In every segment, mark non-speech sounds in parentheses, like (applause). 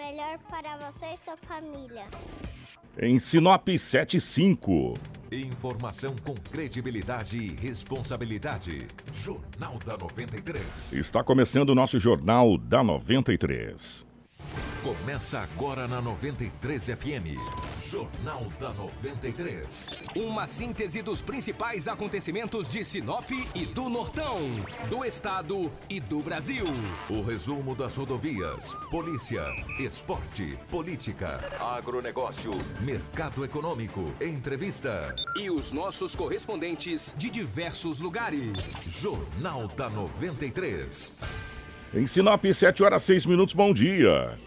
melhor para você e sua família. Em Sinop 75. Informação com credibilidade e responsabilidade. Jornal da 93. Está começando o nosso Jornal da 93. Começa agora na 93 FM. Jornal da 93. Uma síntese dos principais acontecimentos de Sinop e do Nortão, do Estado e do Brasil. O resumo das rodovias, polícia, esporte, política, agronegócio, mercado econômico, entrevista. E os nossos correspondentes de diversos lugares. Jornal da 93. Em Sinop, 7 horas 6 minutos, bom dia.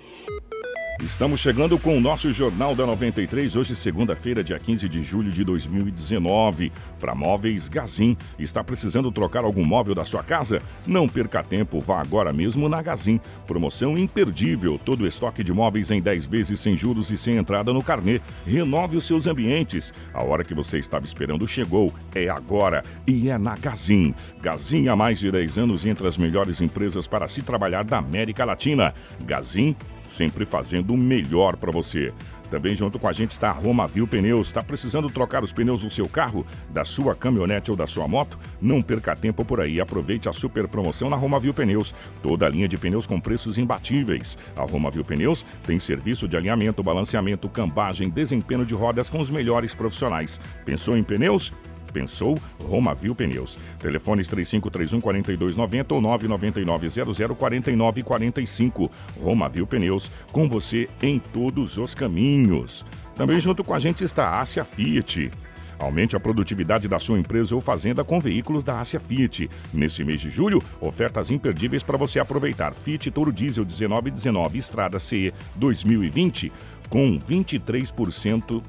Estamos chegando com o nosso Jornal da 93, hoje segunda-feira, dia 15 de julho de 2019. Para Móveis Gazin. Está precisando trocar algum móvel da sua casa? Não perca tempo, vá agora mesmo na Gazin. Promoção imperdível, todo o estoque de móveis em 10 vezes sem juros e sem entrada no carnê. Renove os seus ambientes. A hora que você estava esperando chegou. É agora e é na Gazin. Gazin há mais de 10 anos entre as melhores empresas para se trabalhar da América Latina. Gazin sempre fazendo o melhor para você. Também junto com a gente está a Roma Viu Pneus. Está precisando trocar os pneus do seu carro, da sua caminhonete ou da sua moto? Não perca tempo por aí. Aproveite a super promoção na Roma Viu Pneus. Toda a linha de pneus com preços imbatíveis. A Roma Viu Pneus tem serviço de alinhamento, balanceamento, cambagem, desempenho de rodas com os melhores profissionais. Pensou em pneus? Pensou? Romavil Pneus. Telefones 3531 4290 ou 999 00 4945. Romavil Pneus, com você em todos os caminhos. Também junto com a gente está a Ásia Fiat. Aumente a produtividade da sua empresa ou fazenda com veículos da Ásia Fiat. Nesse mês de julho, ofertas imperdíveis para você aproveitar. Fiat Toro Diesel 1919 Estrada CE 2020 com 23%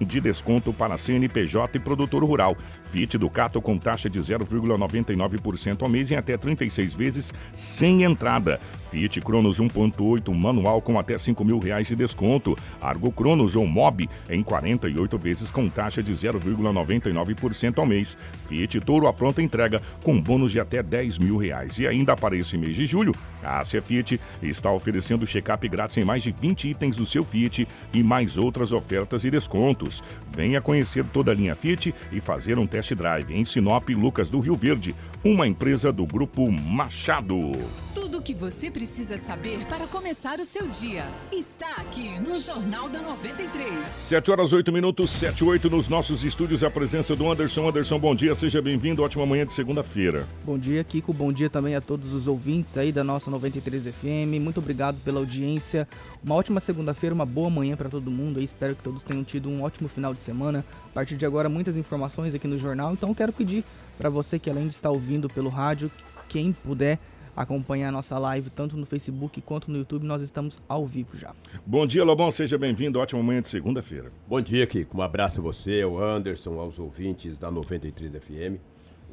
de desconto para CNPJ e produtor rural. Fiat Ducato com taxa de 0,99% ao mês em até 36 vezes sem entrada. Fiat Cronos 1.8 manual com até 5 mil reais de desconto. Argo Cronos ou Mob em 48 vezes com taxa de 0,99% ao mês. Fiat Toro a pronta entrega com bônus de até 10 mil reais. E ainda para esse mês de julho, a Ásia Fiat está oferecendo check-up grátis em mais de 20 itens do seu Fiat e mais outras ofertas e descontos. Venha conhecer toda a linha Fiat e fazer um test drive em Sinop Lucas do Rio Verde, uma empresa do Grupo Machado. Tudo o que você precisa saber para começar o seu dia está aqui no Jornal da 93. 7 horas 8 minutos, 7 e 8 nos nossos estúdios. A presença do Anderson. Anderson, bom dia, seja bem-vindo. Ótima manhã de segunda-feira. Bom dia, Kiko. Bom dia também a todos os ouvintes aí da nossa 93 FM. Muito obrigado pela audiência. Uma ótima segunda-feira, uma boa manhã para todo mundo. aí. espero que todos tenham tido um ótimo final de semana. A partir de agora, muitas informações aqui no jornal. Então, quero pedir para você que além de estar ouvindo pelo rádio, quem puder acompanhar a nossa live tanto no Facebook quanto no YouTube, nós estamos ao vivo já. Bom dia, Lobão, seja bem-vindo. Ótima manhã de segunda-feira. Bom dia, Kiko. Um abraço a você, ao Anderson, aos ouvintes da 93 FM.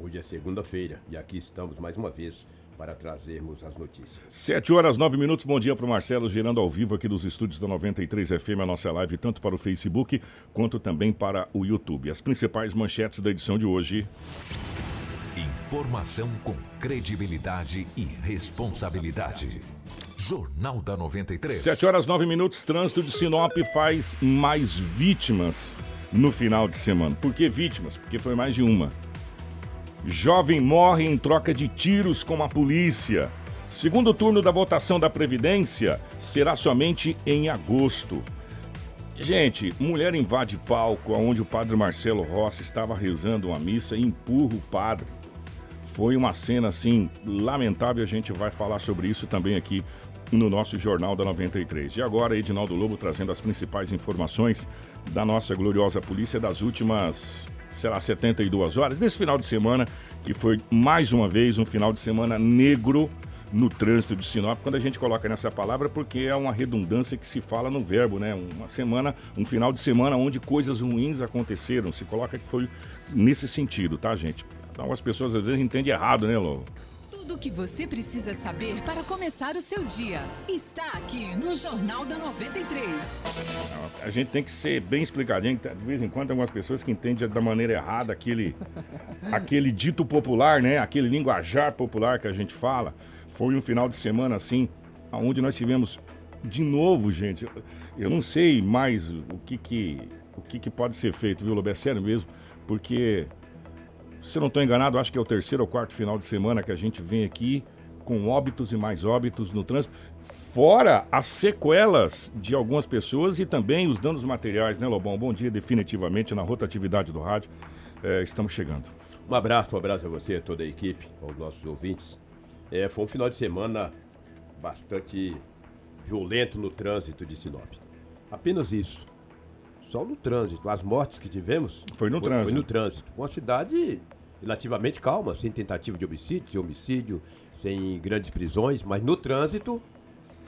Hoje é segunda-feira e aqui estamos mais uma vez para trazermos as notícias. 7 horas 9 minutos. Bom dia para o Marcelo, girando ao vivo aqui dos estúdios da 93 FM, a nossa live, tanto para o Facebook quanto também para o YouTube. As principais manchetes da edição de hoje. Informação com credibilidade e responsabilidade. Jornal da 93. 7 horas 9 minutos. Trânsito de Sinop faz mais vítimas no final de semana. Por que vítimas? Porque foi mais de uma. Jovem morre em troca de tiros com a polícia. Segundo turno da votação da Previdência será somente em agosto. Gente, mulher invade palco onde o padre Marcelo Rossi estava rezando uma missa e empurra o padre. Foi uma cena assim lamentável, a gente vai falar sobre isso também aqui no nosso Jornal da 93. E agora, Edinaldo Lobo trazendo as principais informações da nossa gloriosa polícia das últimas, será 72 horas, desse final de semana, que foi mais uma vez um final de semana negro no trânsito de Sinop, quando a gente coloca nessa palavra, porque é uma redundância que se fala no verbo, né? Uma semana, um final de semana onde coisas ruins aconteceram. Se coloca que foi nesse sentido, tá, gente? Então as pessoas às vezes entendem errado, né, Lô? Tudo o que você precisa saber para começar o seu dia está aqui no Jornal da 93. A gente tem que ser bem explicadinho. De vez em quando tem algumas pessoas que entendem da maneira errada aquele, (laughs) aquele dito popular, né? Aquele linguajar popular que a gente fala. Foi um final de semana assim, onde nós tivemos de novo, gente, eu- não sei mais o que que, o que, que pode ser feito, viu, Lobo? É sério mesmo, porque, se eu não estou enganado, acho que é o terceiro ou quarto final de semana que a gente vem aqui com óbitos e mais óbitos no trânsito, fora as sequelas de algumas pessoas e também os danos materiais, né, Lobão? Bom dia, definitivamente, na rotatividade do rádio. É, estamos chegando. Um abraço, um abraço a você, a toda a equipe, aos nossos ouvintes. É, foi um final de semana bastante violento no trânsito de Sinop. Apenas isso. Só no trânsito. As mortes que tivemos. Foi no Foi trânsito. no trânsito. Uma cidade relativamente calma, sem tentativa de homicídio, sem homicídio, sem grandes prisões, mas no trânsito.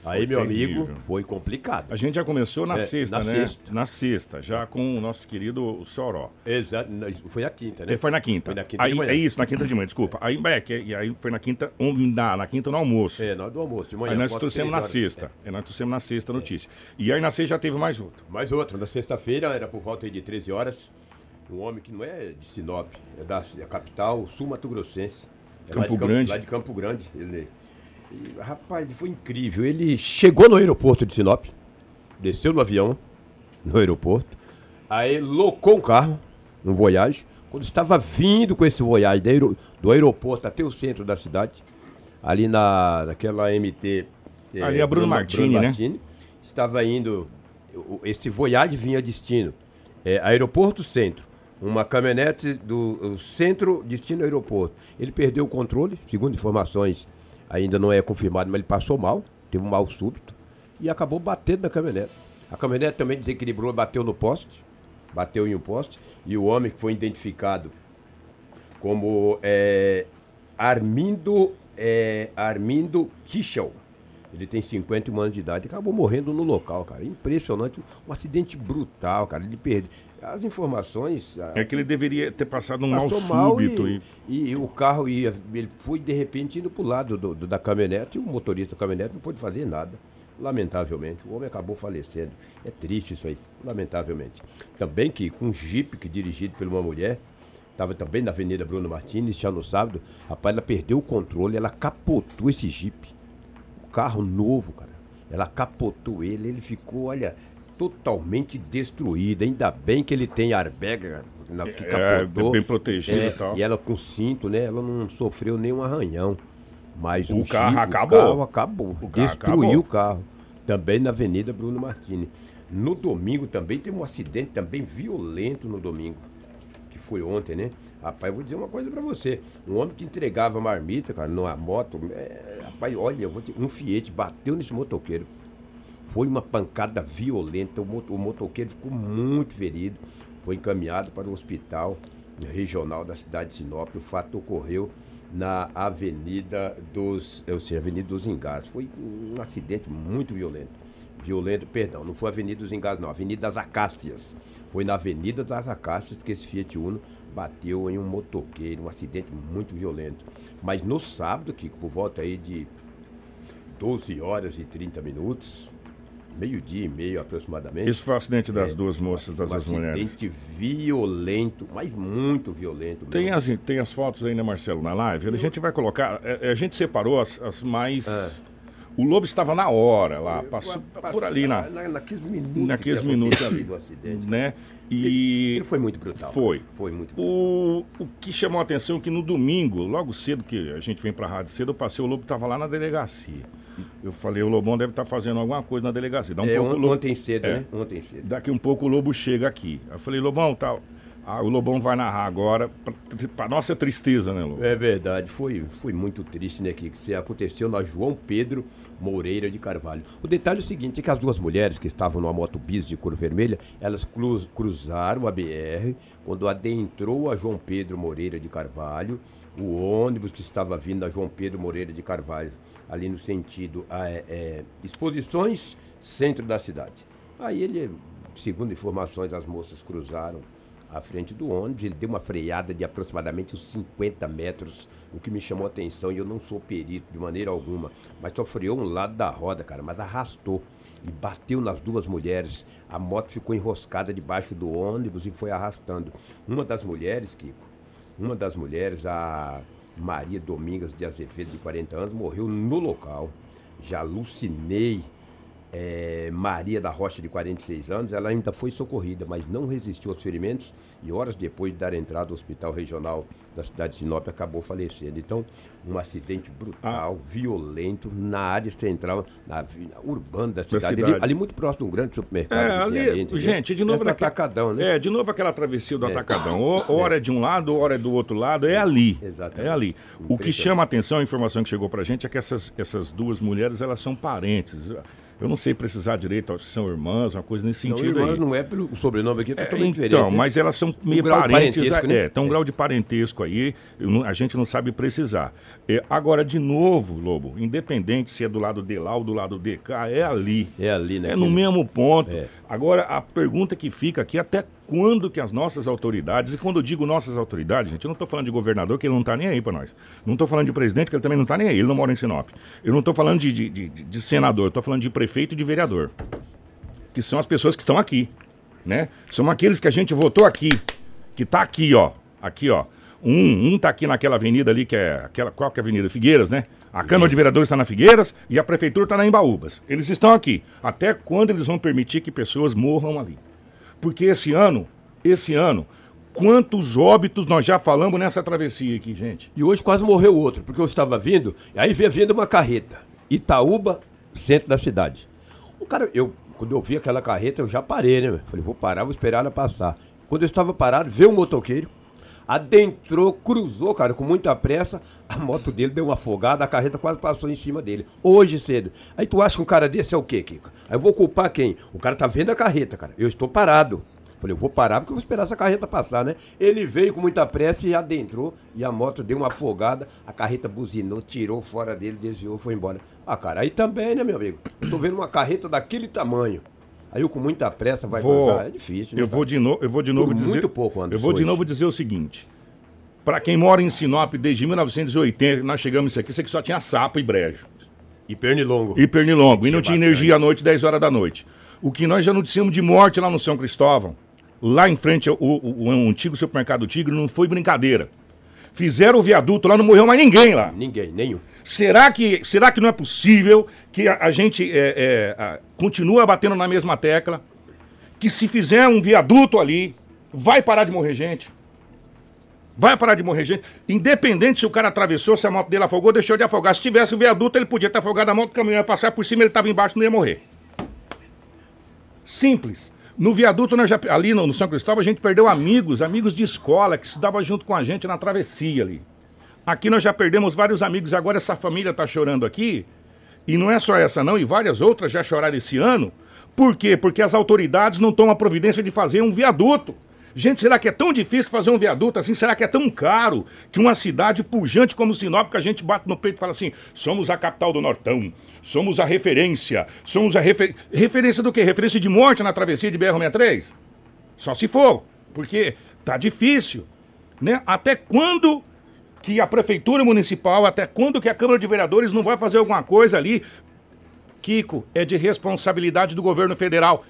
aí, meu terrível. amigo, foi complicado. A gente já começou na É, sexta, na né? sexta. Na sexta, já com o nosso querido Soró. Exato. Foi na quinta, né? Ele foi na quinta. Foi na quinta aí, de manhã. É isso, na quinta de manhã, desculpa. Aí, é, que- e aí foi na quinta, um, na, na quinta no almoço. É, na hora do almoço, de manhã. aí nós trouxemos na sexta. Aí nós trouxemos na sexta a notícia. E aí na sexta já teve mais outro. Mais outro, na sexta-feira, era por volta aí de 13 horas, um homem que não é de Sinop, é da é a capital sul-mato-grossense. É Campo de Grande. Lá de Campo Grande. Ele, e, rapaz, foi incrível. Ele chegou no aeroporto de Sinop, desceu do avião, no aeroporto, aí locou um carro, um Voyage. Quando estava vindo com esse Voyage do, aero- do aeroporto até o centro da cidade, ali na, naquela MT... eh, Ali é Bruno Martini, né? Estava indo... Esse Voyage vinha destino. É, aeroporto Centro. Uma caminhonete do centro, destino aeroporto. Ele perdeu o controle, segundo informações, ainda não é confirmado, mas ele passou mal, teve um mal súbito e acabou batendo na caminhonete. A caminhonete também desequilibrou, bateu no poste, bateu em um poste, e o homem que foi identificado como é, Armindo, é, Armindo Kichel. Ele tem 51 anos de idade acabou morrendo no local, cara. Impressionante, um acidente brutal, cara. Ele perdeu. As informações. É que ele deveria ter passado um mal súbito. e, E... e o carro ia. Ele foi de repente indo pro lado do, do- da caminhonete e o motorista da caminhonete não pôde fazer nada. Lamentavelmente. O homem acabou falecendo. É triste isso aí, lamentavelmente. Também que com um jipe que dirigido por uma mulher, estava também na Avenida Bruno Martins, já no sábado, rapaz, ela perdeu o controle, ela capotou esse jipe. Um carro novo, cara. Ela capotou ele, ele ficou, olha, totalmente destruído. Ainda bem que ele tem airbag, na, que É, capotou. bem protegido É, e tal. E ela com cinto, né? Ela não sofreu nenhum arranhão. Mas O o, carro Chico, acabou. O carro acabou. O carro Destruiu acabou. o carro. Também na Avenida Bruno Martini. No domingo também teve um acidente também violento no domingo. Que foi ontem, né? Rapaz, eu vou dizer uma coisa pra você. Um homem que entregava marmita, cara, numa moto. é, rapaz, olha, te- um Fiat bateu nesse motoqueiro. Foi uma pancada violenta. O, moto- o motoqueiro ficou muito ferido. Foi encaminhado para o hospital regional da cidade de Sinop. O fato ocorreu na Avenida dos, ou seja, Avenida dos Engás. Foi um acidente muito violento. Violento, perdão, não foi Avenida dos Engás, não, Avenida das Acácias. Foi na Avenida das Acácias que esse Fiat Uno bateu em um motoqueiro, um acidente muito violento. Mas no sábado, que por volta aí de 12 horas e 30 minutos, meio-dia e meio aproximadamente. Esse foi o acidente das É, duas moças, das um duas mulheres. acidente violento, mas muito violento. Tem as, tem as fotos aí, né, Marcelo, na live? A gente vai colocar. é, A gente separou as, as mais. É. O Lobo estava na hora lá, passou por ali na, na, naqueles minutos. naqueles minutos, acontecido o acidente. né? E Ele foi muito brutal. Foi. Foi muito brutal. o, o que chamou a atenção é que no domingo, logo cedo que a gente vem pra rádio cedo, eu passei, o Lobo estava lá na delegacia. Eu falei, o Lobão deve estar fazendo alguma coisa na delegacia. Dá um É, pouco, on- o Lobo- ontem cedo, É. né? Ontem cedo. Daqui um pouco o Lobo chega aqui. Eu falei, Lobão, tal. Ah, o Lobão vai narrar agora, pra nossa tristeza, né, Lobo? É verdade, foi, foi muito triste, né, que isso aconteceu na João Pedro Moreira de Carvalho. O detalhe é o seguinte, é que as duas mulheres que estavam numa moto bis de cor vermelha, elas cruz- cruzaram a BR, quando adentrou a João Pedro Moreira de Carvalho, o ônibus que estava vindo da João Pedro Moreira de Carvalho, ali no sentido a, é, é, exposições, centro da cidade. Aí ele, segundo informações, as moças cruzaram à frente do ônibus, ele deu uma freada de aproximadamente uns 50 metros, o que me chamou a atenção, e eu não sou perito de maneira alguma, mas só freou um lado da roda, cara, mas arrastou e bateu nas duas mulheres. A moto ficou enroscada debaixo do ônibus e foi arrastando. Uma das mulheres, Kiko, uma das mulheres, a Maria Domingas de Azevedo, de 40 anos, morreu no local. Já alucinei é, Maria da Rocha, de 46 anos, ela ainda foi socorrida, mas não resistiu aos ferimentos e horas depois de dar entrada ao hospital regional da cidade de Sinop, acabou falecendo. Então, um acidente brutal, Ah. violento, na área central, na, na urbana da cidade. cidade. Ali, ali muito próximo de um grande supermercado. É, tem ali, entendeu? gente, de novo é naquele- atacadão, né? É, de novo aquela travessia do atacadão. Ou, ou hora é de um lado, hora é do outro lado. É ali. Exatamente. É ali. O que chama a atenção, a informação que chegou pra gente é que essas, essas duas mulheres, elas são parentes. Eu não sei precisar direito se são irmãs, uma coisa nesse Não, sentido irmãs aí. não é pelo o sobrenome aqui, é É, totalmente diferente. então, mas elas são meio de parentes. parentesco, né? É, tem um É. grau de parentesco aí, não- a gente não sabe precisar. É, agora, de novo, Lobo, independente se é do lado de lá ou do lado de cá, é ali. É ali, né? É no mesmo ponto. É. Agora, a pergunta que fica aqui, até quando que as nossas autoridades, e quando eu digo nossas autoridades, gente, eu não estou falando de governador, que ele não está nem aí para nós. Não estou falando de presidente, que ele também não está nem aí, ele não mora em Sinop. Eu não estou falando de, de, de- de senador, estou falando de prefeito e de vereador. Que são as pessoas que estão aqui, né? São aqueles que a gente votou aqui, que está aqui, ó. Aqui, ó. Um, um tá aqui naquela avenida ali, que é aquela. Qual que é a avenida? Figueiras, né? A Câmara de Vereadores está na Figueiras e a Prefeitura está na Embaúbas. Eles estão aqui. Até quando eles vão permitir que pessoas morram ali? Porque esse ano, esse ano, quantos óbitos nós já falamos nessa travessia aqui, gente? E hoje quase morreu outro, porque eu estava vindo, e aí veio vindo uma carreta. Itaúba, centro da cidade. O cara, eu, quando eu vi aquela carreta, eu já parei, né? Falei, vou parar, vou esperar ela passar. Quando eu estava parado, veio um motoqueiro, adentrou, cruzou, cara, com muita pressa, a moto dele deu uma afogada, a carreta quase passou em cima dele. Hoje cedo. Aí tu acha que um cara desse é o quê, Kiko? Aí eu vou culpar quem? O cara tá vendo a carreta, cara. Eu estou parado. Falei, eu vou parar porque eu vou esperar essa carreta passar, né? Ele veio com muita pressa e adentrou e a moto deu uma afogada, a carreta buzinou, tirou fora dele, desviou, foi embora. Ah, cara, aí também, né, meu amigo? Eu tô vendo uma carreta daquele tamanho. Aí eu com muita pressa vai Vou- cruzar, é difícil, né? Eu vou de, no, eu vou de novo Por dizer. muito pouco, Anderson, Eu vou de hoje. novo dizer o seguinte. Para quem mora em Sinop desde 1980, nós chegamos isso aqui, isso aqui só tinha sapo e brejo. E pernilongo. E pernilongo. E não Tinha tinha energia à noite, 10 horas da noite. O que nós já noticiamos de morte lá no São Cristóvão, lá em frente ao o, o- o antigo supermercado Tigre, não foi brincadeira. Fizeram o viaduto lá, não morreu mais ninguém lá. Ninguém, nenhum. Será que, será que não é possível que a, a gente é, é, a- continua batendo na mesma tecla? Que se fizer um viaduto ali, vai parar de morrer gente? Vai parar de morrer gente? Independente se o cara atravessou, se a moto dele afogou, deixou de afogar. Se tivesse o viaduto, ele podia ter afogado a moto, o caminhão ia passar por cima, ele estava embaixo, não ia morrer. Simples. No viaduto, ali no, no São Cristóvão, a gente perdeu amigos, amigos de escola que estudavam junto com a gente na travessia ali. Aqui nós já perdemos vários amigos, agora essa família está chorando aqui. E não é só essa não, e várias outras já choraram esse ano. Por quê? Porque as autoridades não tomam a providência de fazer um viaduto. Gente, será que é tão difícil fazer um viaduto assim? Será que é tão caro que uma cidade pujante como Sinop, que a gente bate no peito e fala assim: somos a capital do Nortão, somos a referência, somos a refer... referência do quê? Referência de morte na travessia de BR-63? Só se for, porque tá difícil, né? Até quando que a prefeitura municipal, até quando que a Câmara de Vereadores não vai fazer alguma coisa ali? Kiko, é de responsabilidade do governo federal.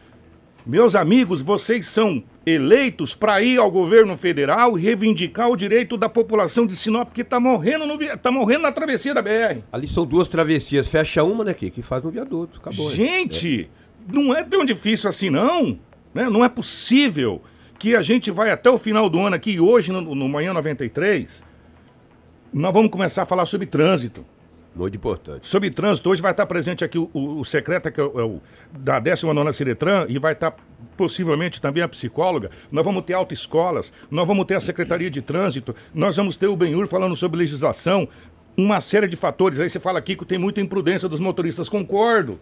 Meus amigos, vocês são eleitos para ir ao governo federal e reivindicar o direito da população de Sinop que está morrendo, no tá morrendo na travessia da BR. Ali são duas travessias, fecha uma, né, que, que faz um viaduto, acabou. Gente, não é tão difícil assim, não. Né? Não é possível que a gente vai até o final do ano aqui, hoje, no, no Manhã 93, nós vamos começar a falar sobre trânsito. Muito importante. Sobre trânsito, hoje vai estar presente aqui o, o, o secreta que é o, é o da 19 Ciretran e vai estar possivelmente também a psicóloga. Nós vamos ter autoescolas, nós vamos ter a Secretaria de Trânsito, nós vamos ter o Benhur falando sobre legislação, uma série de fatores. Aí você fala aqui que tem muita imprudência dos motoristas, concordo.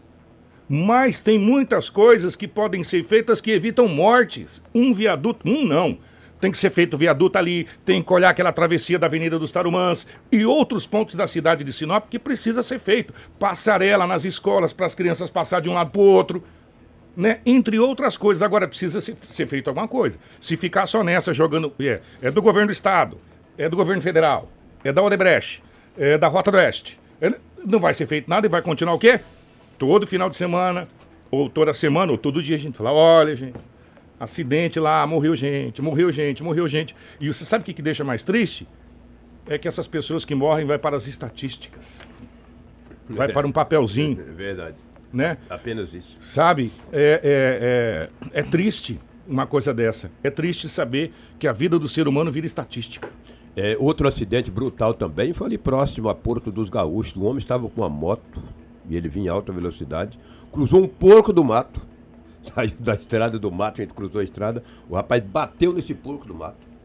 Mas tem muitas coisas que podem ser feitas que evitam mortes. Um viaduto, um não. Tem que ser feito viaduto ali, tem que olhar aquela travessia da Avenida dos Tarumãs e outros pontos da cidade de Sinop que precisa ser feito. Passarela nas escolas para as crianças passar de um lado para o outro. Né? Entre outras coisas. Agora precisa ser, feito alguma coisa. Se ficar só nessa jogando. É, é do governo do estado, é do governo federal, é da Odebrecht, é da Rota do Oeste. É, não vai ser feito nada e vai continuar o quê? Todo final de semana, ou toda semana, ou todo dia a gente fala: olha, gente, acidente lá, morreu gente, morreu gente, morreu gente. E você sabe o que, que deixa mais triste? É que essas pessoas que morrem vai para as estatísticas. Vai para um papelzinho. É verdade. né? Apenas isso. Sabe? É, é, é, é triste uma coisa dessa. É triste saber que a vida do ser humano vira estatística. É, outro acidente brutal também foi ali próximo a Porto dos Gaúchos. O homem estava com uma moto e ele vinha em alta velocidade, cruzou um porco do mato, (laughs) saiu da estrada do mato, a gente cruzou a estrada, o rapaz bateu nesse porco do mato,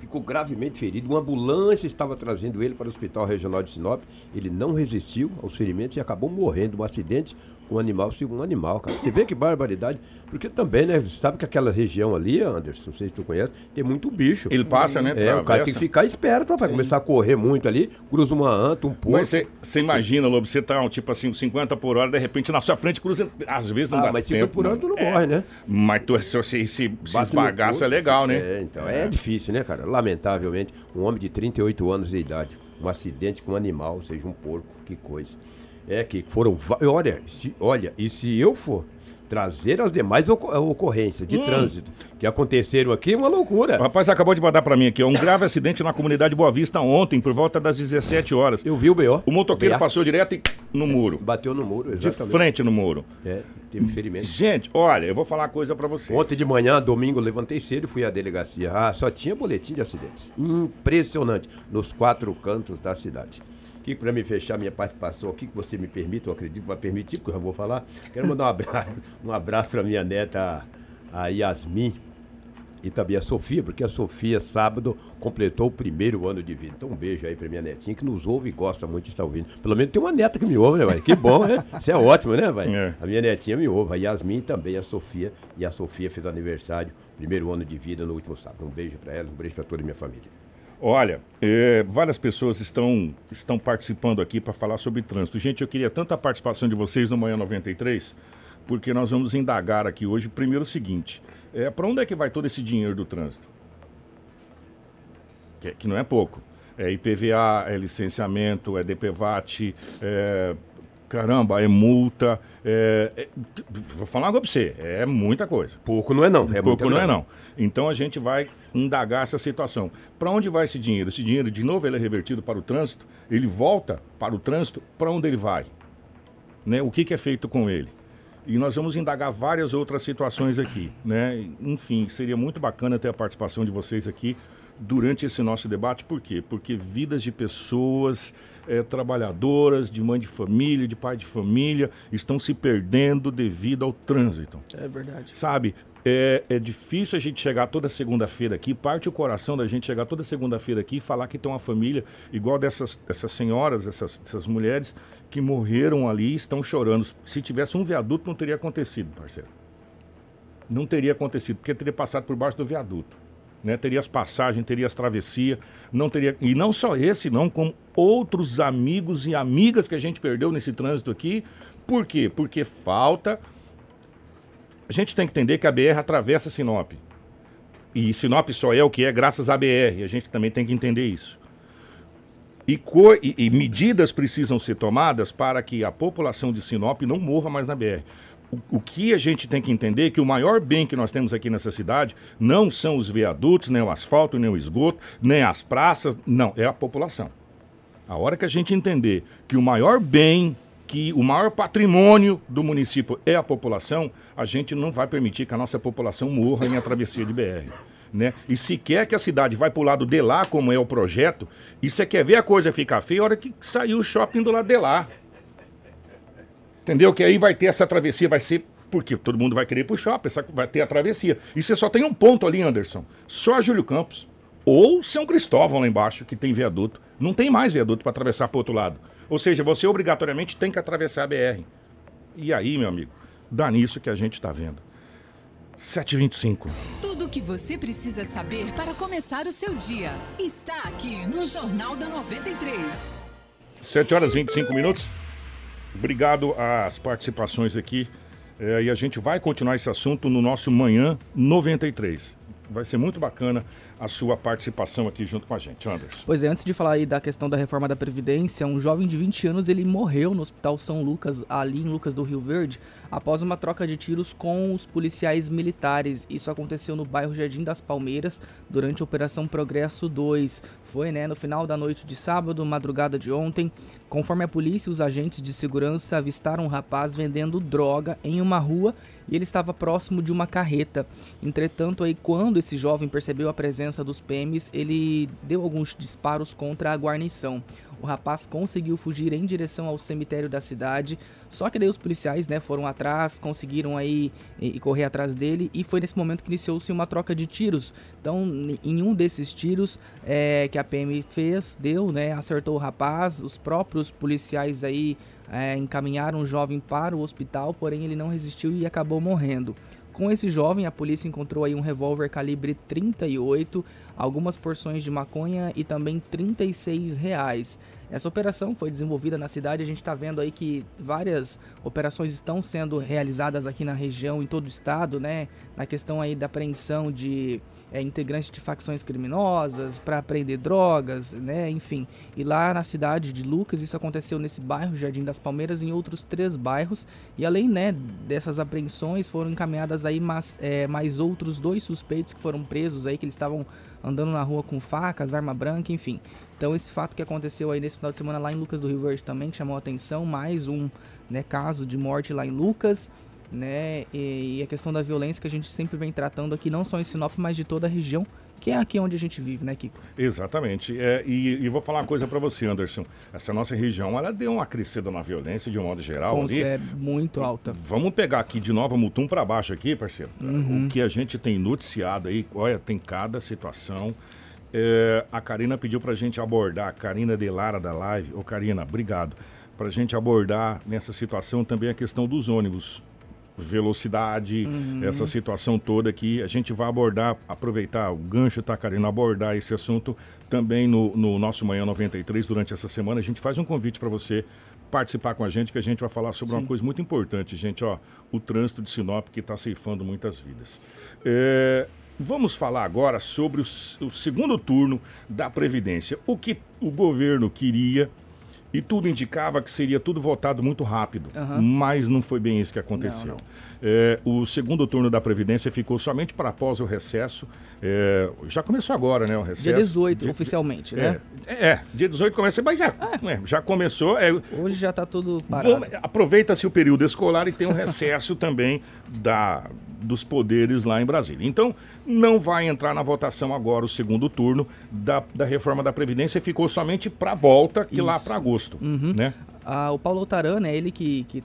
ficou gravemente ferido. Uma ambulância estava trazendo ele para o Hospital Regional de Sinop. Ele não resistiu aos ferimentos e acabou morrendo. Um acidente um animal se um animal, cara. Você vê que barbaridade. Porque também, né? Sabe que aquela região ali, Anderson, não sei se tu conhece, tem muito bicho. Ele passa, né? É, o cara tem que ficar esperto, rapaz. Começar a correr muito ali, cruza uma anta, um porco. Mas você imagina, Lobo, você tá, tipo assim, 50 por hora, de repente na sua frente cruza. Às vezes não ah, dá mas tempo. 50 por hora tu não é. morre, né? Mas tu, se se, se no esbagaça é legal, né? É, então é. difícil, né, cara? Lamentavelmente, um homem de 38 anos de idade, um acidente com um animal, seja, um porco, que coisa. É que foram. Olha, se, olha, e se eu for trazer as demais ocor- ocorrências de trânsito que aconteceram aqui, é uma loucura. O rapaz acabou de mandar pra mim aqui, ó, um grave acidente na comunidade Boa Vista ontem, por volta das 17 horas. Eu vi o B.O. O motoqueiro passou direto e- no muro. Bateu no muro, De exatamente. frente no muro. É, teve ferimento. Gente, olha, eu vou falar uma coisa pra vocês. Ontem de manhã, domingo, levantei cedo e fui à delegacia. Ah, só tinha boletim de acidentes. Impressionante. Nos quatro cantos da cidade. Que para me fechar minha participação aqui, que você me permite, eu acredito que vai permitir, porque eu já vou falar. Quero mandar um abraço, (laughs) um abraço para minha neta, a Yasmin, e também a Sofia, porque a Sofia, sábado, completou o primeiro ano de vida. Então, um beijo aí pra minha netinha, que nos ouve e gosta muito de estar ouvindo. Pelo menos tem uma neta que me ouve, né, vai? Que bom, né? Isso é ótimo, né, vai? É. A minha netinha me ouve, a Yasmin também, a Sofia. E a Sofia fez aniversário, primeiro ano de vida no último sábado. Um beijo pra ela, um beijo pra toda a minha família. Olha, é, várias pessoas estão, estão participando aqui para falar sobre trânsito. Gente, eu queria tanta participação de vocês no Manhã 93, porque nós vamos indagar aqui hoje, primeiro o seguinte, é, para onde é que vai todo esse dinheiro do trânsito? Que, que não é pouco. É IPVA, é licenciamento, é DPVAT, é, caramba, é multa, é, é- vou falar coisa pra você, é muita coisa. Pouco não é não, é Pouco não é não. Então a gente vai indagar essa situação. Para onde vai esse dinheiro? Esse dinheiro, de novo, ele é revertido para o trânsito? Ele volta para o trânsito? Para onde ele vai? Né? O que, que é feito com ele? E nós vamos indagar várias outras situações aqui. Né? Enfim, seria muito bacana ter a participação de vocês aqui durante esse nosso debate. Por quê? Porque vidas de pessoas eh, trabalhadoras, de mãe de família, de pai de família, estão se perdendo devido ao trânsito. É verdade. Sabe, é, é difícil a gente chegar toda segunda-feira aqui, parte o coração da gente chegar toda segunda-feira aqui e falar que tem uma família igual dessas, dessas senhoras, essas, dessas mulheres que morreram ali e estão chorando. Se tivesse um viaduto, não teria acontecido, parceiro. Não teria acontecido, porque teria passado por baixo do viaduto. Né? Teria as passagens, teria as travessias, não teria. E não só esse, não, como outros amigos e amigas que a gente perdeu nesse trânsito aqui. Por quê? Porque falta a gente tem que entender que a BR atravessa Sinop. E Sinop só é o que é graças à BR. A gente também tem que entender isso. E, co- e- e medidas precisam ser tomadas para que a população de Sinop não morra mais na BR. O, que a gente tem que entender é que o maior bem que nós temos aqui nessa cidade não são os viadutos, nem o asfalto, nem o esgoto, nem as praças, não, é a população. A hora que a gente entender que o maior bem, que o maior patrimônio do município é a população, a gente não vai permitir que a nossa população morra em a travessia de BR. Né? E se quer que a cidade vai para o lado de lá, como é o projeto, e você quer ver a coisa ficar feia, a hora que sair o shopping do lado de lá. Entendeu? Que aí vai ter essa travessia, vai ser. Porque todo mundo vai querer ir pro shopping, vai ter a travessia. E você só tem um ponto ali, Anderson. Só Júlio Campos. Ou São Cristóvão lá embaixo, que tem viaduto. Não tem mais viaduto para atravessar pro outro lado. Ou seja, você obrigatoriamente tem que atravessar a BR. E aí, meu amigo, dá nisso que a gente está vendo. 7h25. Tudo o que você precisa saber para começar o seu dia está aqui no Jornal da 93. 7 horas e 25 minutos. Obrigado às participações aqui. É, e a gente vai continuar esse assunto no nosso Manhã 93. Vai ser muito bacana a sua participação aqui junto com a gente, Anderson. Pois é, antes de falar aí da questão da reforma da Previdência, um jovem de 20 anos ele morreu no Hospital São Lucas, ali em Lucas do Rio Verde, após uma troca de tiros com os policiais militares. Isso aconteceu no bairro Jardim das Palmeiras durante a Operação Progresso 2. Foi, né, no final da noite de sábado, madrugada de ontem. Conforme a polícia, os agentes de segurança avistaram um rapaz vendendo droga em uma rua e ele estava próximo de uma carreta. Entretanto, aí quando esse jovem percebeu a presença dos PMs, ele deu alguns disparos contra a guarnição. O rapaz conseguiu fugir em direção ao cemitério da cidade, só que daí os policiais, né, foram atrás, conseguiram aí e, correr atrás dele e foi nesse momento que iniciou-se uma troca de tiros. Então, em um desses tiros é, que a PM fez, deu, né, acertou o rapaz, os próprios policiais aí é, encaminharam o jovem para o hospital, porém ele não resistiu e acabou morrendo. Com esse jovem, a polícia encontrou aí um revólver calibre 38, algumas porções de maconha e também 36 reais. Essa operação foi desenvolvida na cidade, a gente está vendo aí que várias operações estão sendo realizadas aqui na região, em todo o estado, né? Na questão aí da apreensão de é, integrantes de facções criminosas, para apreender drogas, né? Enfim. E lá na cidade de Lucas, isso aconteceu nesse bairro, Jardim das Palmeiras, em outros três bairros. E além, né, dessas apreensões, foram encaminhadas aí mais, é, mais outros dois suspeitos que foram presos aí, que eles estavam andando na rua com facas, arma branca, enfim. Então esse fato que aconteceu aí nesse final de semana lá em Lucas do Rio Verde também, que chamou a atenção, mais um né, caso de morte lá em Lucas, né? E, e, a questão da violência que a gente sempre vem tratando aqui, não só em Sinop, mas de toda a região, que é aqui onde a gente vive, né, Kiko? Exatamente. É, e, e, vou falar uma coisa para você, Anderson. Essa nossa região, ela deu uma crescida na violência de um modo geral. Com, ali. É muito alta. Vamos pegar aqui de Nova Mutum para baixo aqui, parceiro. Uhum. O que a gente tem noticiado aí, olha, tem cada situação. É, a Karina pediu para a gente abordar, a Karina Delara da Live. Ô, Karina, obrigado. Para a gente abordar nessa situação também a questão dos ônibus. Velocidade, uhum. essa situação toda aqui. A gente vai abordar, aproveitar o gancho, tá, Karina? Abordar esse assunto também no, no nosso Manhã 93 durante essa semana. A gente faz um convite para você participar com a gente, que a gente vai falar sobre Sim. uma coisa muito importante, gente. Ó, o trânsito de Sinop que está ceifando muitas vidas. É, Vamos falar agora sobre o, o, segundo turno da Previdência. O que o governo queria e tudo indicava que seria tudo votado muito rápido, uhum. mas não foi bem isso que aconteceu. Não, não. É, o segundo turno da Previdência ficou somente para após o recesso. É, já começou agora, né? O recesso. Dia 18, dia, oficialmente, né? É, é, dia 18 começa, mas já, é. já começou. É, Hoje já está tudo parado. Aproveita-se o período escolar e tem um recesso também da, dos poderes lá em Brasília. Então, não vai entrar na votação agora o segundo turno da, da reforma da Previdência, ficou somente para volta, que Isso. lá para agosto. Uhum. Né? Ah, o Paulo Altaran, né, ele que, que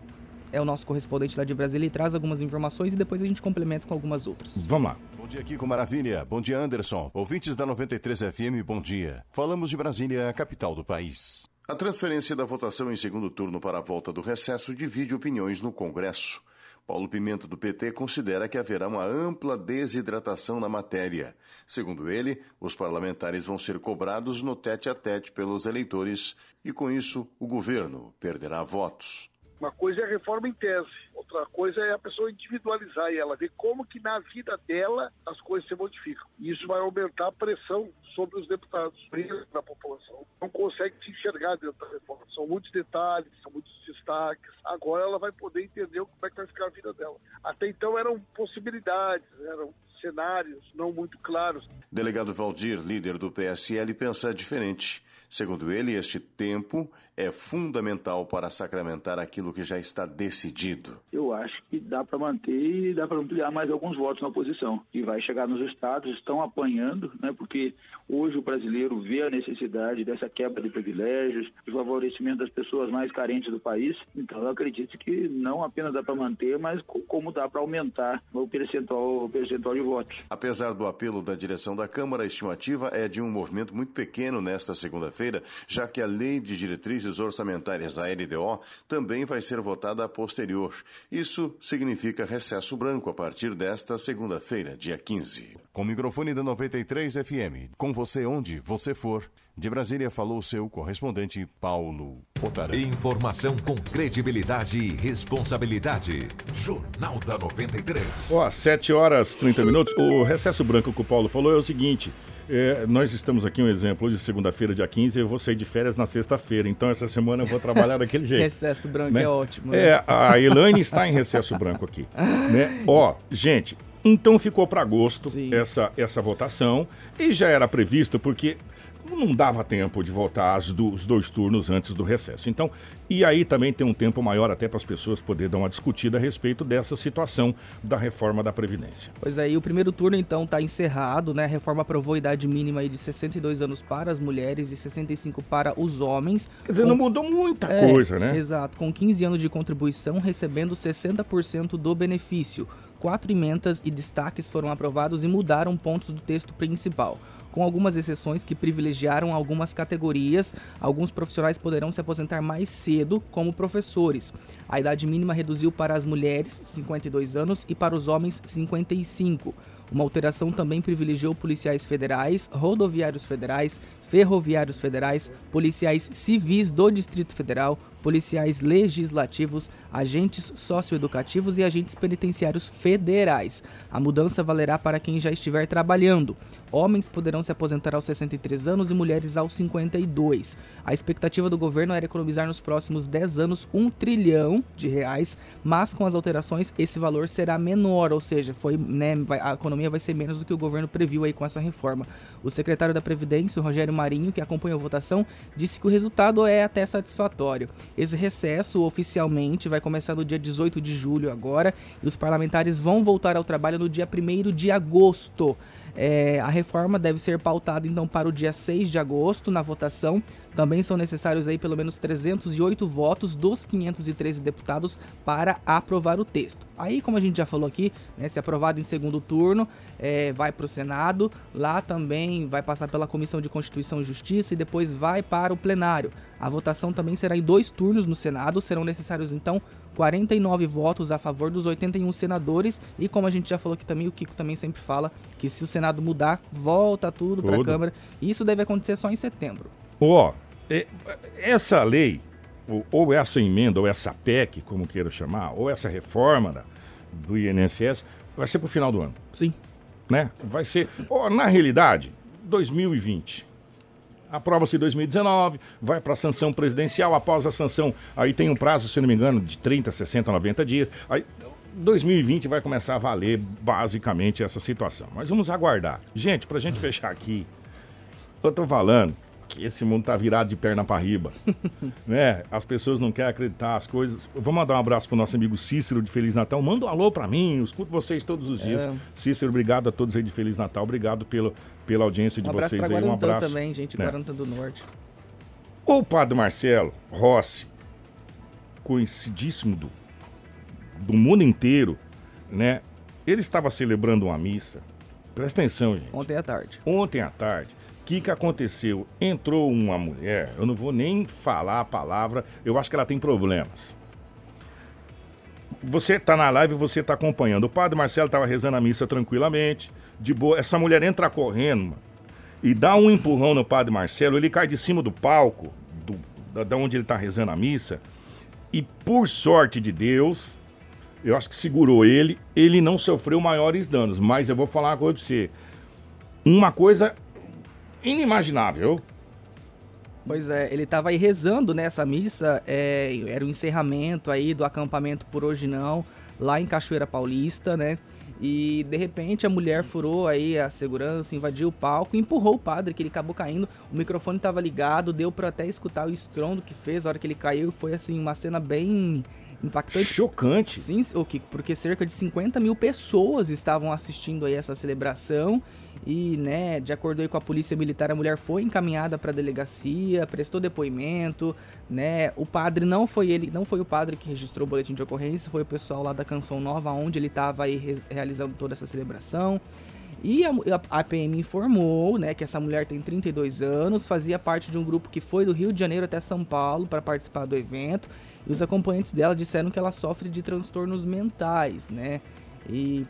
é o nosso correspondente lá de Brasília e traz algumas informações e depois a gente complementa com algumas outras. Vamos lá. Bom dia, Kiko Maravilha. Bom dia, Anderson. Ouvintes da 93 FM, bom dia. Falamos de Brasília, a capital do país. A transferência da votação em segundo turno para a volta do recesso divide opiniões no Congresso. Paulo Pimenta, do PT, considera que haverá uma ampla desidratação na matéria. Segundo ele, os parlamentares vão ser cobrados no tete a tete pelos eleitores e, com isso, o governo perderá votos. Uma coisa é a reforma em tese, outra coisa é a pessoa individualizar ela ver como que na vida dela as coisas se modificam. Isso vai aumentar a pressão sobre os deputados, da população. Não consegue se enxergar dentro da reforma. São muitos detalhes, são muitos destaques. Agora ela vai poder entender como é que vai ficar a vida dela. Até então eram possibilidades, eram cenários não muito claros. Delegado Valdir, líder do PSL, pensa diferente. Segundo ele, este tempo é fundamental para sacramentar aquilo que já está decidido. Eu acho que dá para manter e dá para ampliar mais alguns votos na oposição. E vai chegar nos estados, estão apanhando, né, porque hoje o brasileiro vê a necessidade dessa quebra de privilégios, do favorecimento das pessoas mais carentes do país. Então eu acredito que não apenas dá para manter, mas como dá para aumentar o percentual, o percentual de votos. Apesar do apelo da direção da Câmara, a estimativa é de um movimento muito pequeno nesta segunda-feira, já que a lei de diretrizes orçamentárias, a LDO, também vai ser votada a posterior. Isso significa recesso branco a partir desta segunda-feira, dia 15. Com o microfone da 93 FM, com você onde você for. De Brasília falou seu correspondente Paulo Potarã. Informação com credibilidade e responsabilidade. Jornal da 93. Ó, 7 horas 30 minutos. O recesso branco que o Paulo falou é o seguinte: é, nós estamos aqui um exemplo. Hoje, segunda-feira, dia 15, eu vou sair de férias na sexta-feira. Então, essa semana eu vou trabalhar daquele (laughs) jeito. Recesso branco né? é ótimo. É, né? a Elaine está em recesso branco aqui. (laughs) né? Ó, gente, então ficou para agosto essa, essa votação e já era previsto porque não dava tempo de votar as do- os dois turnos antes do recesso. Então, e aí também tem um tempo maior até para as pessoas poderem dar uma discutida a respeito dessa situação da reforma da Previdência. Pois aí, o primeiro turno então está encerrado, né? A reforma aprovou a idade mínima aí de 62 anos para as mulheres e 65 para os homens. Quer dizer, não mudou muita É, coisa, né? Exato, com 15 anos de contribuição, recebendo 60% do benefício. Quatro emendas e destaques foram aprovados e mudaram pontos do texto principal. Com algumas exceções que privilegiaram algumas categorias, alguns profissionais poderão se aposentar mais cedo, como professores. A idade mínima reduziu para as mulheres, 52 anos, e para os homens, 55. Uma alteração também privilegiou policiais federais, rodoviários federais, ferroviários federais, policiais civis do Distrito Federal, policiais legislativos, agentes socioeducativos e agentes penitenciários federais. A mudança valerá para quem já estiver trabalhando. Homens poderão se aposentar aos 63 anos e mulheres aos 52. A expectativa do governo era economizar nos próximos 10 anos um trilhão de reais, mas com as alterações esse valor será menor, ou seja, foi, né, a economia vai ser menos do que o governo previu aí com essa reforma. O secretário da Previdência, Rogério Marinho, que acompanhou a votação, disse que o resultado é até satisfatório. Esse recesso oficialmente vai começar no dia 18 de julho agora e os parlamentares vão voltar ao trabalho no dia 1 de agosto. É, a reforma deve ser pautada então para o dia 6 de agosto na votação. Também são necessários aí pelo menos 308 votos dos 513 deputados para aprovar o texto. Aí, como a gente já falou aqui, né, se aprovado em segundo turno, é, vai para o Senado. Lá também vai passar pela Comissão de Constituição e Justiça e depois vai para o plenário. A votação também será em dois turnos no Senado. Serão necessários então 49 votos a favor dos 81 senadores. E como a gente já falou aqui também, o Kiko também sempre fala que se o Senado mudar, volta tudo para a. Câmara. E isso deve acontecer só em setembro. Ó, é, essa lei, ou, essa emenda, ou essa PEC, como queira chamar, ou essa reforma do INSS, vai ser pro final do ano. Sim. Né? Vai ser. ó, na realidade, 2020. Aprova-se em 2019, vai para a sanção presidencial. Após a sanção, aí tem um prazo, se não me engano, de 30, 60, 90 dias. Aí 2020 vai começar a valer basicamente essa situação. Mas vamos aguardar. Gente, pra gente fechar aqui, eu tô falando que esse mundo tá virado de perna para riba. (laughs) né? As pessoas não querem acreditar as coisas. Vou mandar um abraço pro nosso amigo Cícero de Feliz Natal. Manda um alô para mim, eu escuto vocês todos os dias. É. Cícero, obrigado a todos aí de Feliz Natal. Obrigado pelo, pela audiência de Um abraço vocês aí. Um Guarantã abraço. também, gente, né? Guarantã do Norte. O padre Marcelo Rossi, conhecidíssimo do, do mundo inteiro, né? Ele estava celebrando uma missa. Presta atenção, gente. Ontem à tarde. Ontem à tarde. O que, que aconteceu? Entrou uma mulher, eu não vou nem falar a palavra, eu acho que ela tem problemas. Você tá na live, você tá acompanhando. O padre Marcelo estava rezando a missa tranquilamente, de boa. Essa mulher entra correndo, mano, e dá um empurrão no padre Marcelo, ele cai de cima do palco, do, da, da onde ele tá rezando a missa, e por sorte de Deus, eu acho que segurou ele, ele não sofreu maiores danos, mas eu vou falar uma coisa pra você. Uma coisa inimaginável. Pois é, ele tava aí rezando nessa missa, é, era o encerramento aí do acampamento por hoje não, lá em Cachoeira Paulista, né? E de repente a mulher furou aí a segurança, invadiu o palco, empurrou o padre, que ele acabou caindo. O microfone tava ligado, deu pra até escutar o estrondo que fez a hora que ele caiu. Foi assim, uma cena bem impactante. Chocante. Sim, o Kiko, porque cerca de 50 mil pessoas estavam assistindo aí essa celebração. E, né, de acordo aí com a polícia militar, a mulher foi encaminhada para a delegacia, prestou depoimento, né? O padre não foi ele, não foi o padre que registrou o boletim de ocorrência, foi o pessoal lá da Canção Nova, onde ele estava aí re- realizando toda essa celebração. E a, a, a PM informou, né, que essa mulher tem 32 anos, fazia parte de um grupo que foi do Rio de Janeiro até São Paulo para participar do evento. E os acompanhantes dela disseram que ela sofre de transtornos mentais, né? E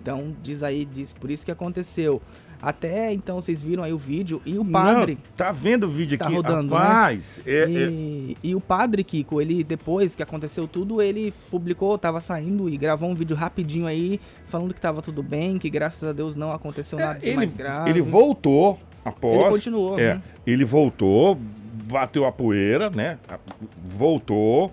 Então, diz aí, diz por isso que aconteceu. Até então vocês viram aí o vídeo e o padre. Não, tá vendo o vídeo tá aqui? rodando, Rapaz, né? é- e, e o padre Kiko, ele depois que aconteceu tudo, ele publicou, tava saindo e gravou um vídeo rapidinho aí, falando que tava tudo bem, que graças a Deus não aconteceu nada de ele, mais grave. ele voltou após. Ele continuou, É, né? ele voltou, bateu a poeira, né? Voltou,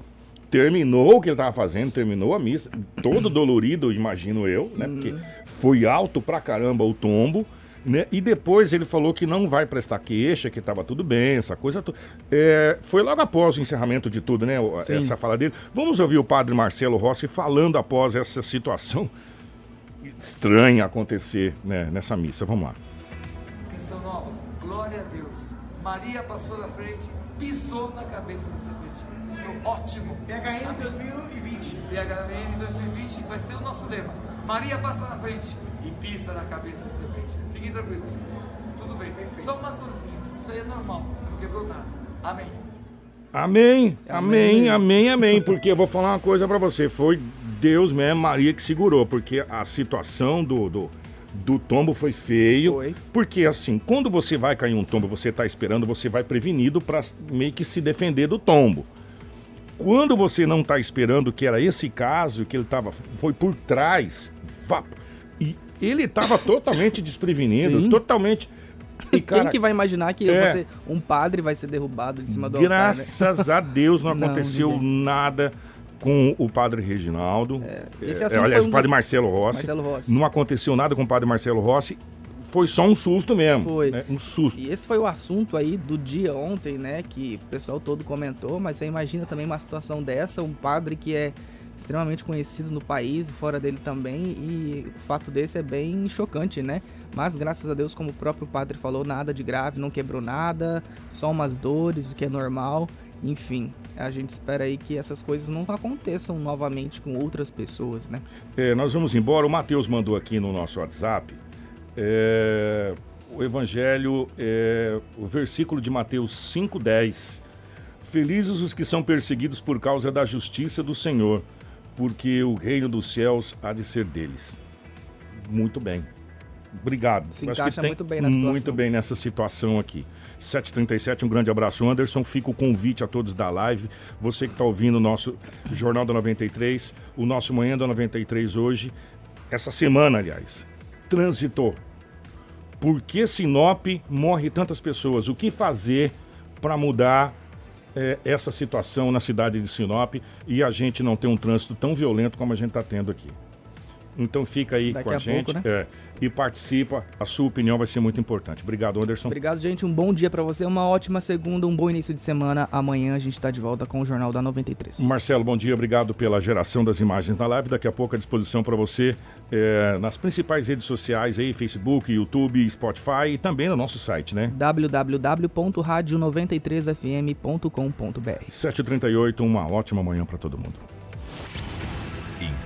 terminou o que ele tava fazendo, terminou a missa, todo dolorido, imagino eu, né? Porque foi alto pra caramba o tombo. Né? E depois ele falou que não vai prestar queixa, que tava tudo bem, essa coisa toda. É, foi logo após o encerramento de tudo, né? Sim. Essa fala dele. Vamos ouvir o padre Marcelo Rossi falando após essa situação estranha acontecer né, nessa missa. Vamos lá. Glória a Deus. Maria passou na frente, pisou na cabeça da serpente. Estou ótimo. PHN 2020. PHN 2020 vai ser o nosso lema. Maria passa na frente e pisa na cabeça da serpente. Fiquem tranquilos. Tudo bem. Só umas dorzinhas. Isso aí é normal. Não quebrou nada. Amém. Amém, amém, amém, amém. Porque eu vou falar uma coisa pra você. Foi Deus mesmo, Maria, que segurou. Porque a situação do, do, do tombo foi feio. Foi. Porque assim, quando você vai cair um tombo, você tá esperando, você vai prevenido pra meio que se defender do tombo. Quando você não tá esperando, que era esse caso, que ele tava, foi por trás, vá, e ele tava (laughs) totalmente desprevenido, Sim. totalmente. E, cara, Quem que vai imaginar que é. você, um padre vai ser derrubado de cima do altar, né? Graças a Deus não (laughs) Não, aconteceu ninguém. nada com o padre Reginaldo. esse É, aliás, um o padre Marcelo Rossi. Marcelo Rossi. Não aconteceu nada com o padre Marcelo Rossi. Foi só um susto mesmo. Foi. né? Um susto. E esse foi o assunto aí do dia ontem, né? Que o pessoal todo comentou, mas você imagina também uma situação dessa, um padre que é extremamente conhecido no país e fora dele também, e o fato desse é bem chocante, né? Mas graças a Deus, como o próprio padre falou, nada de grave, não quebrou nada, só umas dores, o que é normal. Enfim, a gente espera aí que essas coisas não aconteçam novamente com outras pessoas, né? É, nós vamos embora. O Matheus mandou aqui no nosso WhatsApp é, o Evangelho, é, o versículo de Mateus 5,10. Felizes os que são perseguidos por causa da justiça do Senhor, porque o reino dos céus há de ser deles. Muito bem. Obrigado. Se acho encaixa muito bem na situação. Muito bem nessa situação aqui. 737, um grande abraço, Anderson. Fica o convite a todos da live. Você que está ouvindo o nosso Jornal da 93, o nosso Manhã da 93 hoje, essa semana, aliás, transitou. Por que Sinop morre tantas pessoas? O que fazer para mudar eh, essa situação na cidade de Sinop e a gente não ter um trânsito tão violento como a gente está tendo aqui? Então fica aí Daqui com a, a gente pouco, né? é, e participa. A sua opinião vai ser muito importante. Obrigado, Anderson. Obrigado, gente. Um bom dia pra você, uma ótima segunda, um bom início de semana. Amanhã a gente tá de volta com o Jornal da 93. Marcelo, bom dia. Obrigado pela geração das imagens na live. Daqui a pouco à disposição para você é, nas principais redes sociais aí, Facebook, YouTube, Spotify e também no nosso site, né? www.radio93fm.com.br 7h38, uma ótima manhã para todo mundo.